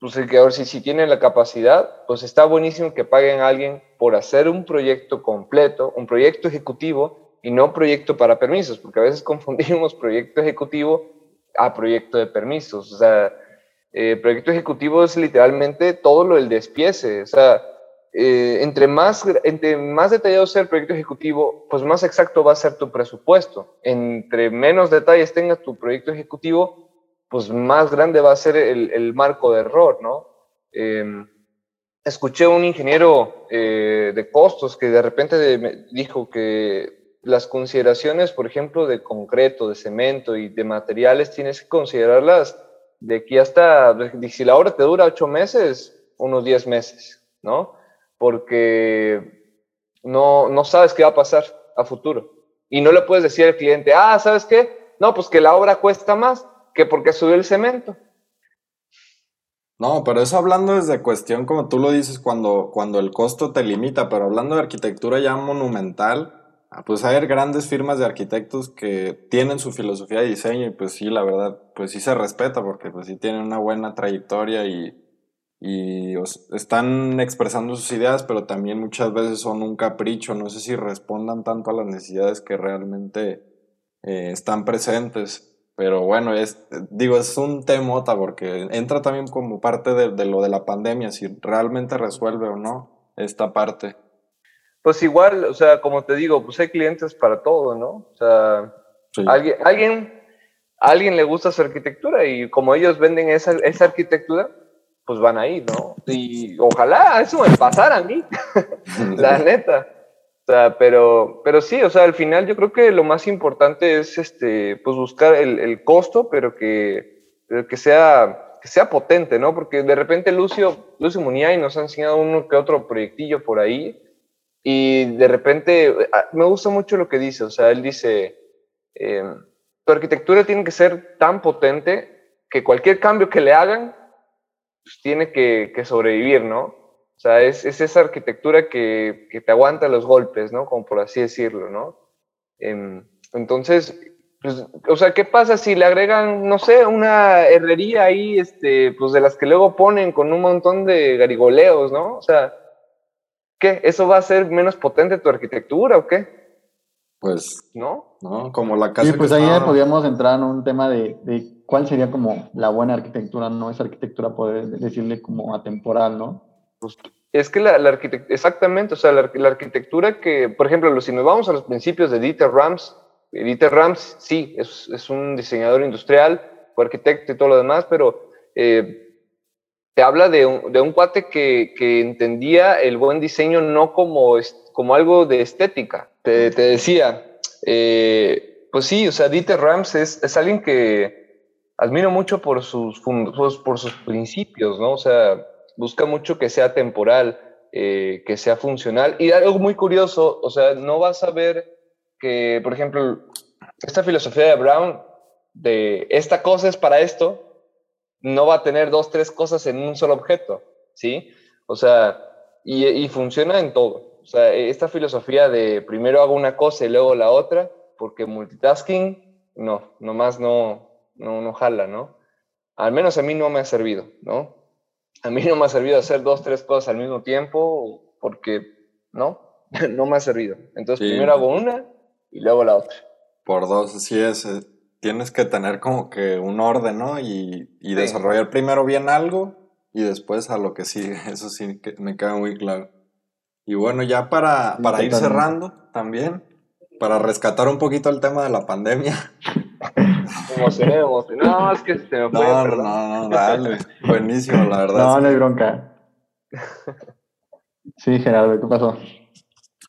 pues a ver si, si tienen la capacidad, pues está buenísimo que paguen a alguien por hacer un proyecto completo, un proyecto ejecutivo y no proyecto para permisos, porque a veces confundimos proyecto ejecutivo a proyecto de permisos. O sea, eh, proyecto ejecutivo es literalmente todo lo del despiece. O sea, eh, entre, más, entre más detallado sea el proyecto ejecutivo, pues más exacto va a ser tu presupuesto. Entre menos detalles tenga tu proyecto ejecutivo, pues más grande va a ser el, marco de error, ¿no? Em, escuché un ingeniero eh, de costos que de repente me dijo que las consideraciones, por ejemplo, de concreto, de cemento y de materiales, tienes que considerarlas de aquí hasta, si la obra te dura ocho meses, unos diez meses, ¿no? porque no, no sabes qué va a pasar a futuro. Y no le puedes decir al cliente, ah, ¿sabes qué? No, pues que la obra cuesta más que porque subió el cemento. No, pero eso hablando desde cuestión, como tú lo dices, cuando, cuando el costo te limita, pero hablando de arquitectura ya monumental, pues hay grandes firmas de arquitectos que tienen su filosofía de diseño y pues sí, la verdad, pues sí se respeta porque pues sí tienen una buena trayectoria y, y están expresando sus ideas, pero también muchas veces son un capricho, no sé si respondan tanto a las necesidades que realmente eh, están presentes. Pero bueno, es, digo, es un temota porque entra también como parte de, lo de la pandemia, si realmente resuelve o no esta parte. Pues igual, o sea, como te digo, pues hay clientes para todo, ¿no? O sea, alguien, alguien, alguien le gusta su arquitectura y como ellos venden esa, esa arquitectura, pues van a ir, ¿no? Y ojalá eso me pasara a mí, la neta. O sea, pero, pero sí, o sea, al final yo creo que lo más importante es este, pues buscar el, el costo, pero que, que, sea, que sea potente, ¿no? Porque de repente Lucio, Lucio Muniay nos ha enseñado uno que otro proyectillo por ahí y de repente ah, me gusta mucho lo que dice, o sea, él dice, em, tu arquitectura tiene que ser tan potente que cualquier cambio que le hagan pues, tiene que, sobrevivir, ¿no? O sea, es, esa arquitectura que, te aguanta los golpes, ¿no? Como por así decirlo, ¿no? Em, entonces, pues, o sea, ¿qué pasa si le agregan, no sé, una herrería ahí, este, pues de las que luego ponen con un montón de garigoleos, ¿no? O sea, ¿qué? ¿Eso va a ser menos potente tu arquitectura o qué? Pues, ¿no? No, como la casa. Sí, pues ahí podríamos entrar en un tema de, cuál sería como la buena arquitectura, ¿no? Esa arquitectura poder decirle como atemporal, ¿no? Pues es que la, la arquitectura, exactamente, o sea, la, arquitectura que, por ejemplo, si nos vamos a los principios de Dieter Rams, Dieter Rams sí, es, es un diseñador industrial, fue arquitecto y todo lo demás, pero eh, te habla de un, de un cuate que, que, entendía el buen diseño no como, como algo de estética, te, decía, eh, pues sí, o sea, Dieter Rams es, es, alguien que admiro mucho por sus, por sus principios, ¿no? O sea, busca mucho que sea temporal, eh, que sea funcional. Y algo muy curioso, o sea, no vas a ver que, por ejemplo, esta filosofía de Brown, de esta cosa es para esto, no va a tener dos, tres cosas en un solo objeto, ¿sí? O sea, y, y funciona en todo. O sea, esta filosofía de primero hago una cosa y luego la otra, porque multitasking, no, nomás no, no, no jala, ¿no? Al menos a mí no me ha servido, ¿no? A mí no me ha servido hacer dos, tres cosas al mismo tiempo, porque, ¿no? no me ha servido. Entonces, primero hago una y luego la otra. Por dos, así es. Tienes que tener como que un orden, ¿no? Y, y desarrollar primero bien algo y después a lo que sigue. Eso sí que me queda muy claro. Y bueno, ya para, para ir cerrando también, para rescatar un poquito el tema de la pandemia. Emocioné, emocioné. No, es que se me fue. No, no, no, dale. Buenísimo, la verdad. No, no hay bronca. Sí, Gerardo, ¿qué pasó?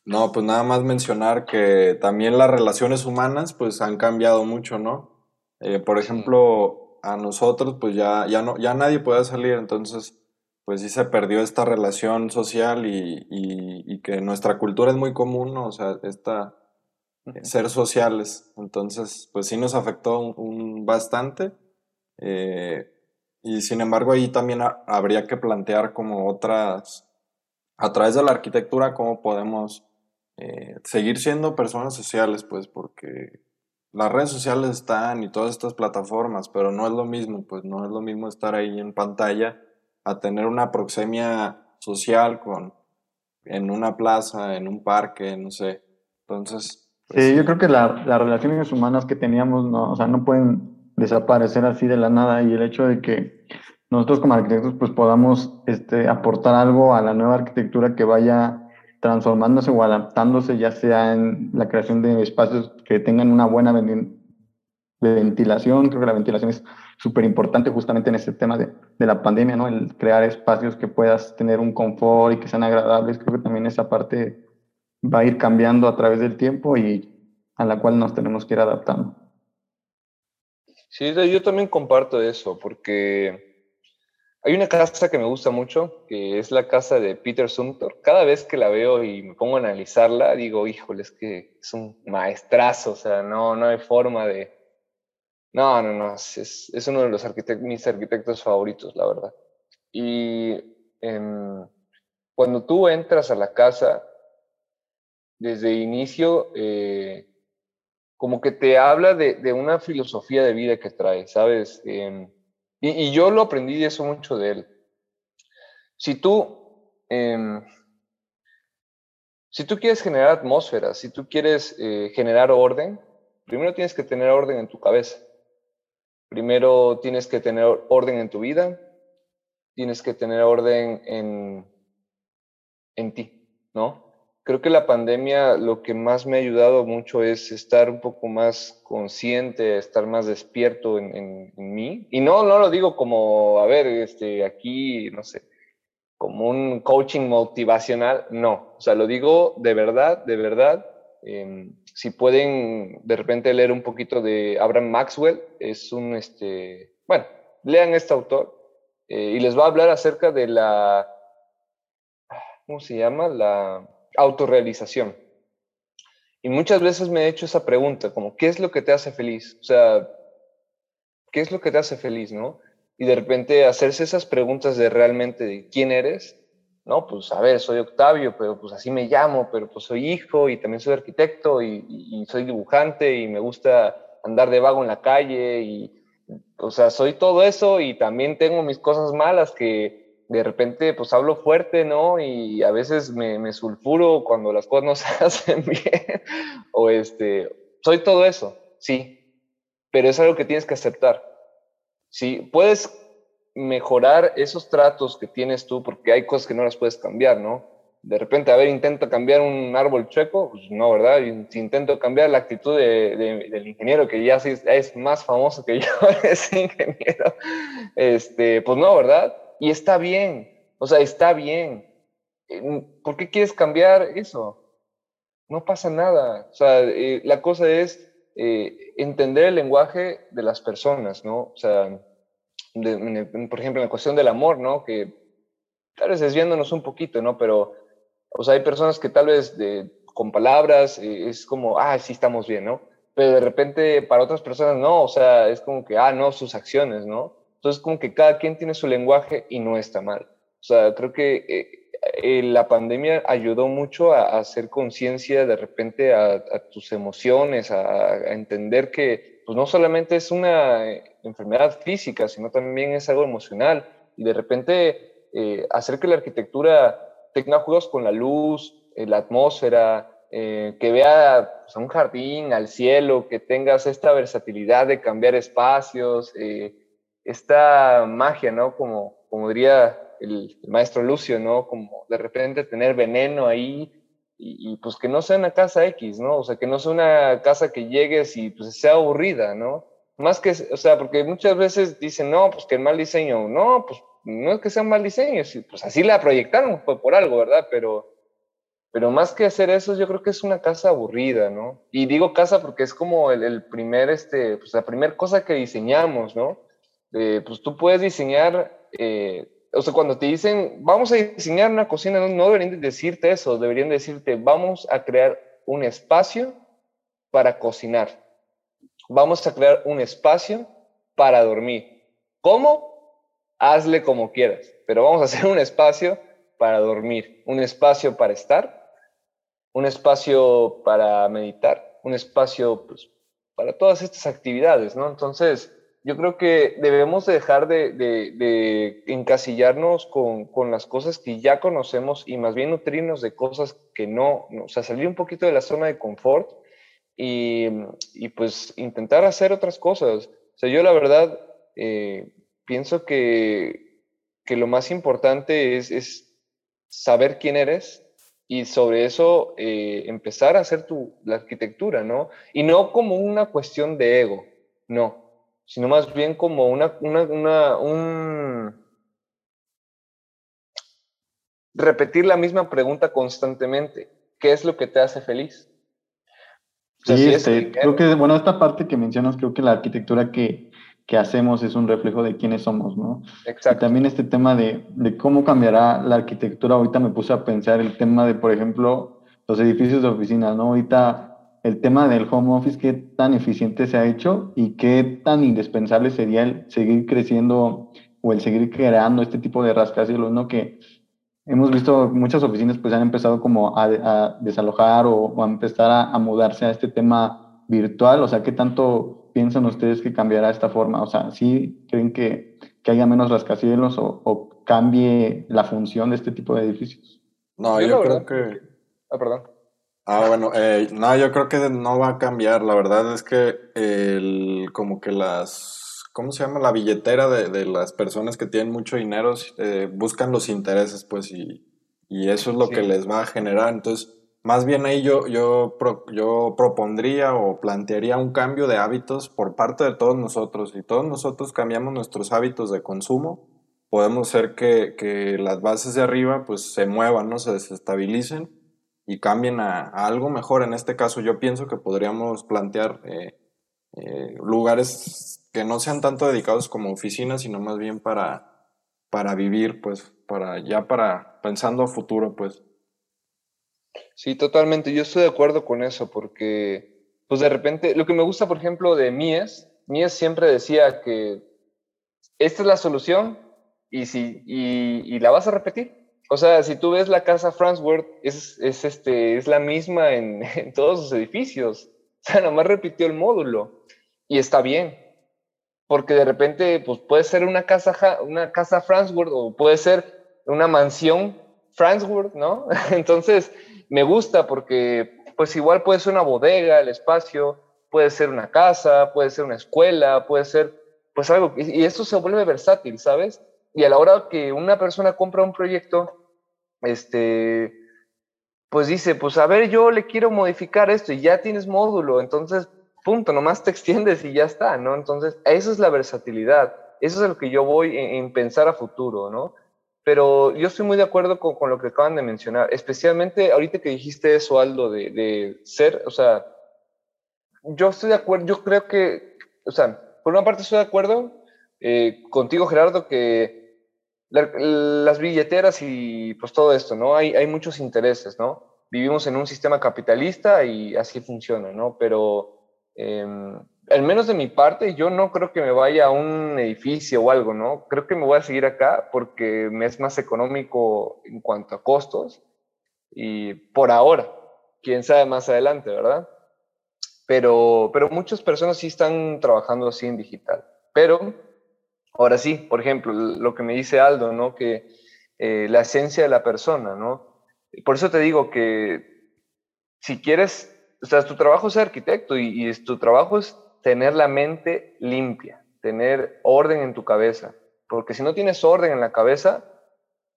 No, pues nada más mencionar que también las relaciones humanas pues han cambiado mucho, ¿no? Eh, por ejemplo, a nosotros pues ya, ya, no, ya nadie puede salir, entonces pues sí se perdió esta relación social y, y, que nuestra cultura es muy común, ¿no? O sea, esta, ser sociales. Entonces, pues sí nos afectó un, bastante. Eh, Y sin embargo ahí también habría que plantear como otras, a través de la arquitectura, cómo podemos eh, seguir siendo personas sociales, pues porque las redes sociales están y todas estas plataformas, pero no es lo mismo, pues no es lo mismo estar ahí en pantalla a tener una proxemia social con en una plaza, en un parque, no sé. Entonces. Pues sí, yo creo que las relaciones humanas que teníamos, no, o sea, no pueden desaparecer así de la nada y el hecho de que nosotros como arquitectos pues podamos este, aportar algo a la nueva arquitectura que vaya transformándose o adaptándose, ya sea en la creación de espacios que tengan una buena ventilación, creo que la ventilación es súper importante justamente en este tema de, de, la pandemia, ¿no? El crear espacios que puedas tener un confort y que sean agradables, creo que también esa parte va a ir cambiando a través del tiempo y a la cual nos tenemos que ir adaptando. Sí, yo también comparto eso, porque hay una casa que me gusta mucho, que es la casa de Peter Sumter. Cada vez que la veo y me pongo a analizarla, digo, híjole, es que es un maestrazo, o sea, no, no hay forma de, no, no, no, es, es uno de los arquitectos, mis arquitectos favoritos, la verdad. Y em, cuando tú entras a la casa, desde inicio, eh, como que te habla de, de, una filosofía de vida que trae, ¿sabes? Em, y, y, yo lo aprendí eso mucho de él. Si tú, em, si tú quieres generar atmósfera, si tú quieres eh, generar orden, primero tienes que tener orden en tu cabeza. Primero tienes que tener orden en tu vida, tienes que tener orden en, en ti, ¿no? Creo que la pandemia lo que más me ha ayudado mucho es estar un poco más consciente, estar más despierto en, mí. Y no, no lo digo como, a ver, este, aquí, no sé, como un coaching motivacional, no. O sea, lo digo de verdad, de verdad. Eh, si pueden de repente leer un poquito de Abraham Maxwell, es un, este, bueno, lean este autor eh, y les va a hablar acerca de la, ¿cómo se llama? La autorrealización. Y muchas veces me he hecho esa pregunta, como, ¿qué es lo que te hace feliz? O sea, ¿qué es lo que te hace feliz, no? Y de repente hacerse esas preguntas de realmente quién eres, no, pues a ver, soy Octavio, pero pues así me llamo, pero pues soy hijo y también soy arquitecto y, soy dibujante y me gusta andar de vago en la calle y, o sea, soy todo eso y también tengo mis cosas malas que de repente pues hablo fuerte, ¿no? Y a veces me, sulfuro cuando las cosas no se hacen bien o este, soy todo eso, sí, pero es algo que tienes que aceptar. Sí, puedes mejorar esos tratos que tienes tú, porque hay cosas que no las puedes cambiar, ¿no? De repente, a ver, intento cambiar un árbol chueco, pues no, ¿verdad? Si intento cambiar la actitud de, del ingeniero, que ya es más famoso que yo, ese ingeniero, este, pues no, ¿verdad? Y está bien, o sea, está bien. ¿Por qué quieres cambiar eso? No pasa nada. O sea, eh, la cosa es eh, entender el lenguaje de las personas, ¿no? O sea, por ejemplo, en la cuestión del amor, ¿no? Que tal vez desviándonos un poquito, ¿no? Pero, o sea, hay personas que tal vez de, con palabras eh, es como, ah, sí estamos bien, ¿no? Pero de repente para otras personas no, o sea, es como que, ah, no, sus acciones, ¿no? Entonces, como que cada quien tiene su lenguaje y no está mal. O sea, creo que eh, eh, la pandemia ayudó mucho a, hacer conciencia de repente a, tus emociones, a, entender que pues no solamente es una eh, enfermedad física, sino también es algo emocional. Y de repente eh, hacer que la arquitectura tenga juegos con la luz, eh, la atmósfera, que vea pues, un jardín, al cielo, que tengas esta versatilidad de cambiar espacios, esta magia, ¿no? Como, como diría el, el, maestro Lucio, ¿no? Como de repente tener veneno ahí y, pues que no sea una casa X, ¿no? O sea, que no sea una casa que llegues y pues sea aburrida, ¿no? Más que, o sea, porque muchas veces dicen, no, pues que el mal diseño, no, pues no es que sea un mal diseño, pues así la proyectaron, fue por algo, ¿verdad? Pero, pero más que hacer eso, yo creo que es una casa aburrida, ¿no? Y digo casa porque es como el, primer, este, pues la primera cosa que diseñamos, ¿no? Pues tú puedes diseñar eh, o sea, cuando te dicen, vamos a diseñar una cocina, no, deberían decirte eso, deberían decirte, vamos a crear un espacio para cocinar. Vamos a crear un espacio para dormir. ¿Cómo? hazle como quieras, pero vamos a hacer un espacio para dormir, un espacio para estar, un espacio para meditar, un espacio pues, para todas estas actividades, ¿no? Entonces, yo creo que debemos dejar de, encasillarnos con, las cosas que ya conocemos y más bien nutrirnos de cosas que no, o sea, salir un poquito de la zona de confort y, pues intentar hacer otras cosas. O sea, yo la verdad eh, pienso que, que, lo más importante es, es, saber quién eres y sobre eso eh, empezar a hacer tu, la arquitectura, ¿no? Y no como una cuestión de ego, no, sino más bien como una, una, una un... repetir la misma pregunta constantemente. ¿Qué es lo que te hace feliz? sí, este, creo que, bueno, esta parte que mencionas, creo que la arquitectura que, que hacemos es un reflejo de quiénes somos, ¿no? Exacto. Y también este tema de, de, cómo cambiará la arquitectura, ahorita me puse a pensar el tema de, por ejemplo, los edificios de oficinas, ¿no? Ahorita el tema del home office, qué tan eficiente se ha hecho y qué tan indispensable sería el seguir creciendo o el seguir creando este tipo de rascacielos, ¿no? Que hemos visto muchas oficinas pues han empezado como a, desalojar o, a empezar a, mudarse a este tema virtual, o sea, ¿qué tanto piensan ustedes que cambiará esta forma? O sea, ¿sí creen que, que haya menos rascacielos o, o, cambie la función de este tipo de edificios? No, yo, creo que... Ah, perdón. Ah, bueno, eh, no, yo creo que no va a cambiar. La verdad es que el, como que las, ¿cómo se llama? La billetera de, de las personas que tienen mucho dinero eh, buscan los intereses, pues, y, y eso es lo que les va a generar. Entonces, más bien ahí yo, yo, yo propondría o plantearía un cambio de hábitos por parte de todos nosotros. Si todos nosotros cambiamos nuestros hábitos de consumo, podemos hacer que, que las bases de arriba pues se muevan, ¿no? Se desestabilicen y cambien a, algo mejor. En este caso yo pienso que podríamos plantear eh, eh, lugares que no sean tanto dedicados como oficinas, sino más bien para, para vivir, pues, para ya para pensando a futuro, pues. Sí, totalmente. Yo estoy de acuerdo con eso, porque, pues de repente, lo que me gusta, por ejemplo, de Mies, Mies siempre decía que esta es la solución y, si, y la vas a repetir. O sea, si tú ves la casa Fransworth, es, es, este, es la misma en, todos sus edificios. O sea, nomás repitió el módulo. Y está bien. Porque de repente, pues puede ser una casa, una casa o puede ser una mansión Fransworth, ¿no? Entonces, me gusta porque, pues igual puede ser una bodega, el espacio, puede ser una casa, puede ser una escuela, puede ser, pues algo. Y esto se vuelve versátil, ¿sabes? Y a la hora que una persona compra un proyecto, este, pues dice, pues a ver, yo le quiero modificar esto y ya tienes módulo, entonces, punto, nomás te extiendes y ya está, ¿no? Entonces, esa es la versatilidad, eso es lo que yo voy en, pensar a futuro, ¿no? Pero yo estoy muy de acuerdo con, lo que acaban de mencionar, especialmente ahorita que dijiste eso, Aldo, de, de ser, o sea, yo estoy de acuerdo, yo creo que, o sea, por una parte estoy de acuerdo eh, contigo, Gerardo, que las billeteras y pues todo esto, ¿no? Hay, hay muchos intereses, ¿no? Vivimos en un sistema capitalista y así funciona, ¿no? Pero em, al menos de mi parte, yo no creo que me vaya a un edificio o algo, ¿no? Creo que me voy a seguir acá porque me es más económico en cuanto a costos y por ahora, quién sabe más adelante, ¿verdad? Pero, pero muchas personas sí están trabajando así en digital. Pero Ahora sí, por ejemplo, lo que me dice Aldo, ¿no? Que eh, la esencia de la persona, ¿no? Por eso te digo que si quieres, o sea, tu trabajo es arquitecto y, tu trabajo es tener la mente limpia, tener orden en tu cabeza, porque si no tienes orden en la cabeza,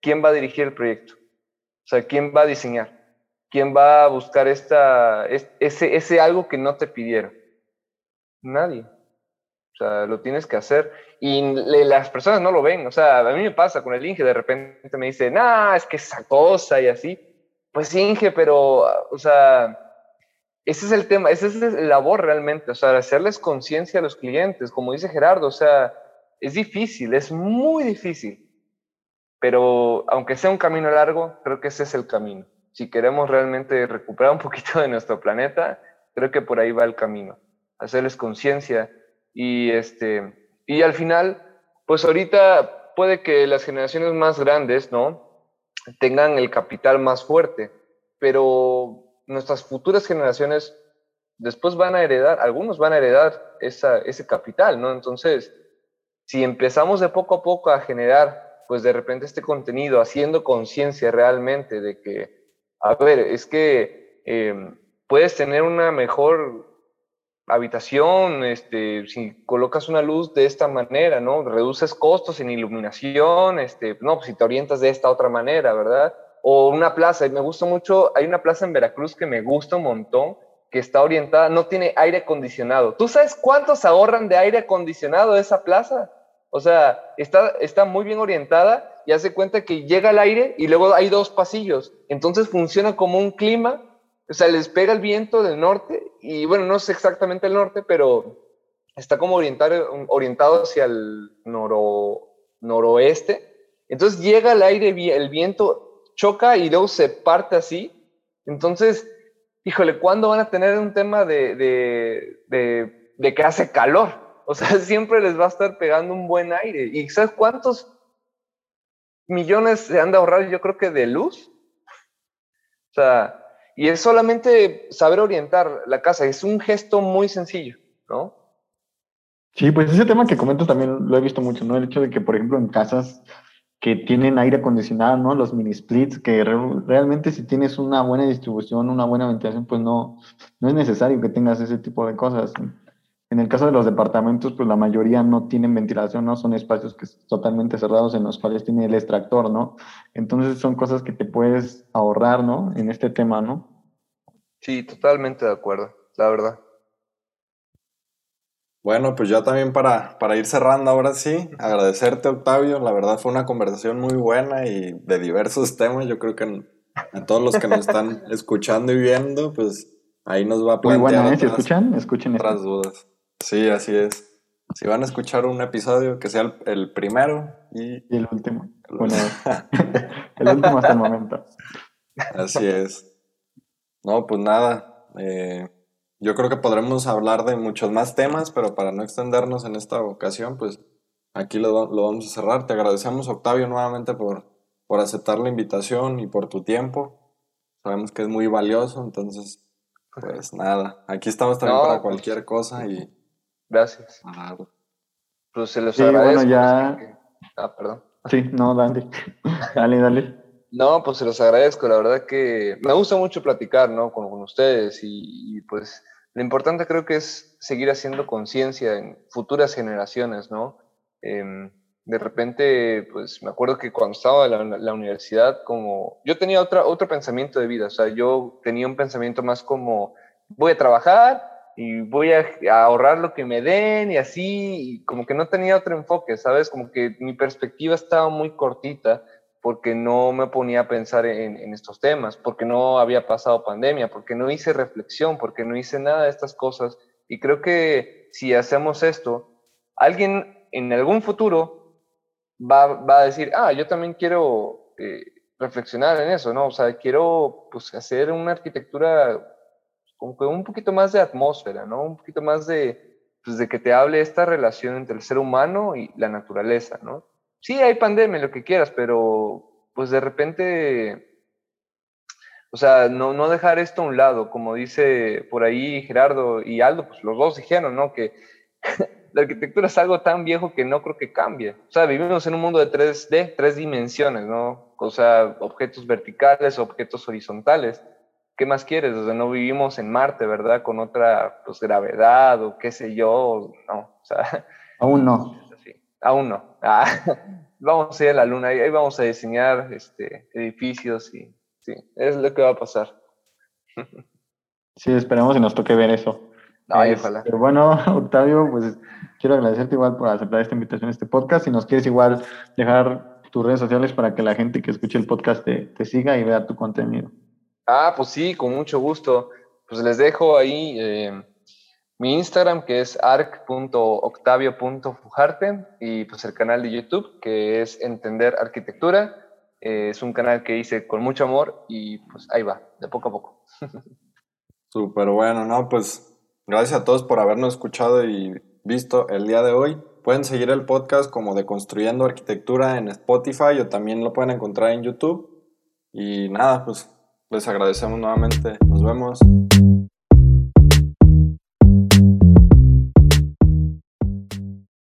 ¿quién va a dirigir el proyecto? O sea, ¿quién va a diseñar? ¿Quién va a buscar esta, ese, ese algo que no te pidieron? Nadie. O sea, lo tienes que hacer. Y las personas no lo ven. O sea, a mí me pasa con el Inge, de repente me dice, nah, es que esa cosa y así. Pues Inge, pero, o sea, ese es el tema, ese es el labor realmente. O sea, hacerles conciencia a los clientes, como dice Gerardo, o sea, es difícil, es muy difícil. Pero aunque sea un camino largo, creo que ese es el camino. Si queremos realmente recuperar un poquito de nuestro planeta, creo que por ahí va el camino. Hacerles conciencia y, este, y al final, pues ahorita puede que las generaciones más grandes, ¿no? Tengan el capital más fuerte, pero nuestras futuras generaciones después van a heredar, algunos van a heredar esa, ese capital, ¿no? Entonces, si empezamos de poco a poco a generar, pues de repente este contenido, haciendo conciencia realmente de que, a ver, es que em, puedes tener una mejor habitación, este, si colocas una luz de esta manera, ¿no? Reduces costos en iluminación, este, no, pues si te orientas de esta otra manera, ¿verdad? O una plaza, y me gusta mucho, hay una plaza en Veracruz que me gusta un montón, que está orientada, no tiene aire acondicionado. ¿Tú sabes cuántos ahorran de aire acondicionado esa plaza? O sea, está, está muy bien orientada y hace cuenta que llega el aire y luego hay dos pasillos. Entonces funciona como un clima, o sea, les pega el viento del norte y bueno, no es exactamente el norte, pero está como orientado, orientado hacia el noro, noroeste. Entonces llega el aire, el viento choca y luego se parte así. Entonces, híjole, ¿cuándo van a tener un tema de, de, de, de que hace calor? O sea, siempre les va a estar pegando un buen aire. ¿Y sabes cuántos millones se han de ahorrar, yo creo que de luz? O sea, y es solamente saber orientar la casa. Es un gesto muy sencillo, ¿no? Sí, pues ese tema que comento también lo he visto mucho, ¿no? El hecho de que, por ejemplo, en casas que tienen aire acondicionado, ¿no? Los mini splits, que realmente si tienes una buena distribución, una buena ventilación, pues no, no es necesario que tengas ese tipo de cosas. En el caso de los departamentos, pues la mayoría no tienen ventilación, ¿no? Son espacios que totalmente cerrados en los cuales tiene el extractor, ¿no? Entonces son cosas que te puedes ahorrar, ¿no? En este tema, ¿no? Sí, totalmente de acuerdo, la verdad. Bueno, pues ya también para, para ir cerrando ahora sí, agradecerte Octavio, la verdad fue una conversación muy buena y de diversos temas, yo creo que a todos los que nos están escuchando y viendo, pues ahí nos va a plantear muy buena, ¿eh? Si escuchan, escuchen otras dudas. Sí, así es. Si van a escuchar un episodio, que sea el, primero y... el último. El, bueno, el último hasta el momento. Así es. No, pues nada. Eh, yo creo que podremos hablar de muchos más temas, pero para no extendernos en esta ocasión, pues aquí lo, lo vamos a cerrar. Te agradecemos, Octavio, nuevamente por, por aceptar la invitación y por tu tiempo. Sabemos que es muy valioso, entonces, pues nada. Aquí estamos también para pues cualquier cosa y Gracias. Pues se los agradezco. Bueno, ya... Ah, perdón. Sí, no, dale. dale, dale. No, pues se los agradezco. La verdad que me gusta mucho platicar, ¿no? Con, con ustedes y, pues lo importante creo que es seguir haciendo conciencia en futuras generaciones, ¿no? Em, de repente, pues me acuerdo que cuando estaba en la, la, universidad, como yo tenía otra, otro pensamiento de vida, o sea, yo tenía un pensamiento más como voy a trabajar, y voy a, ahorrar lo que me den y así, y como que no tenía otro enfoque, ¿sabes? Como que mi perspectiva estaba muy cortita porque no me ponía a pensar en, en, estos temas, porque no había pasado pandemia, porque no hice reflexión, porque no hice nada de estas cosas. Y creo que si hacemos esto, alguien en algún futuro va, va a decir, ah, yo también quiero eh, reflexionar en eso, ¿no? O sea, quiero pues, hacer una arquitectura como que un poquito más de atmósfera, ¿no? Un poquito más de, pues, de que te hable esta relación entre el ser humano y la naturaleza, ¿no? Sí, hay pandemia, lo que quieras, pero pues de repente, o sea, no, no dejar esto a un lado, como dice por ahí Gerardo y Aldo, pues los dos dijeron, ¿no? Que la arquitectura es algo tan viejo que no creo que cambie. O sea, vivimos en un mundo de 3D, tres dimensiones, ¿no? O sea, objetos verticales, objetos horizontales. ¿Qué más quieres? O sea, no vivimos en Marte, ¿verdad? Con otra pues, gravedad o qué sé yo, no, o sea. Aún no. aún no. Ah, vamos a ir a la Luna, ahí vamos a diseñar este, edificios y sí, es lo que va a pasar. Sí, esperemos y nos toque ver eso. Ay, ojalá. Pero bueno, Octavio, pues quiero agradecerte igual por aceptar esta invitación a este podcast. Si nos quieres igual dejar tus redes sociales para que la gente que escuche el podcast te siga y vea tu contenido. Ah, pues sí, con mucho gusto. Pues les dejo ahí eh, mi Instagram, que es arc.octavio.fujarte, y pues el canal de YouTube, que es Entender Arquitectura. Eh, es un canal que hice con mucho amor y pues ahí va, de poco a poco. Súper bueno, ¿no? Pues gracias a todos por habernos escuchado y visto el día de hoy. pueden seguir el podcast como de Construyendo Arquitectura en Spotify o también lo pueden encontrar en YouTube. Y nada, pues les agradecemos nuevamente. Nos vemos.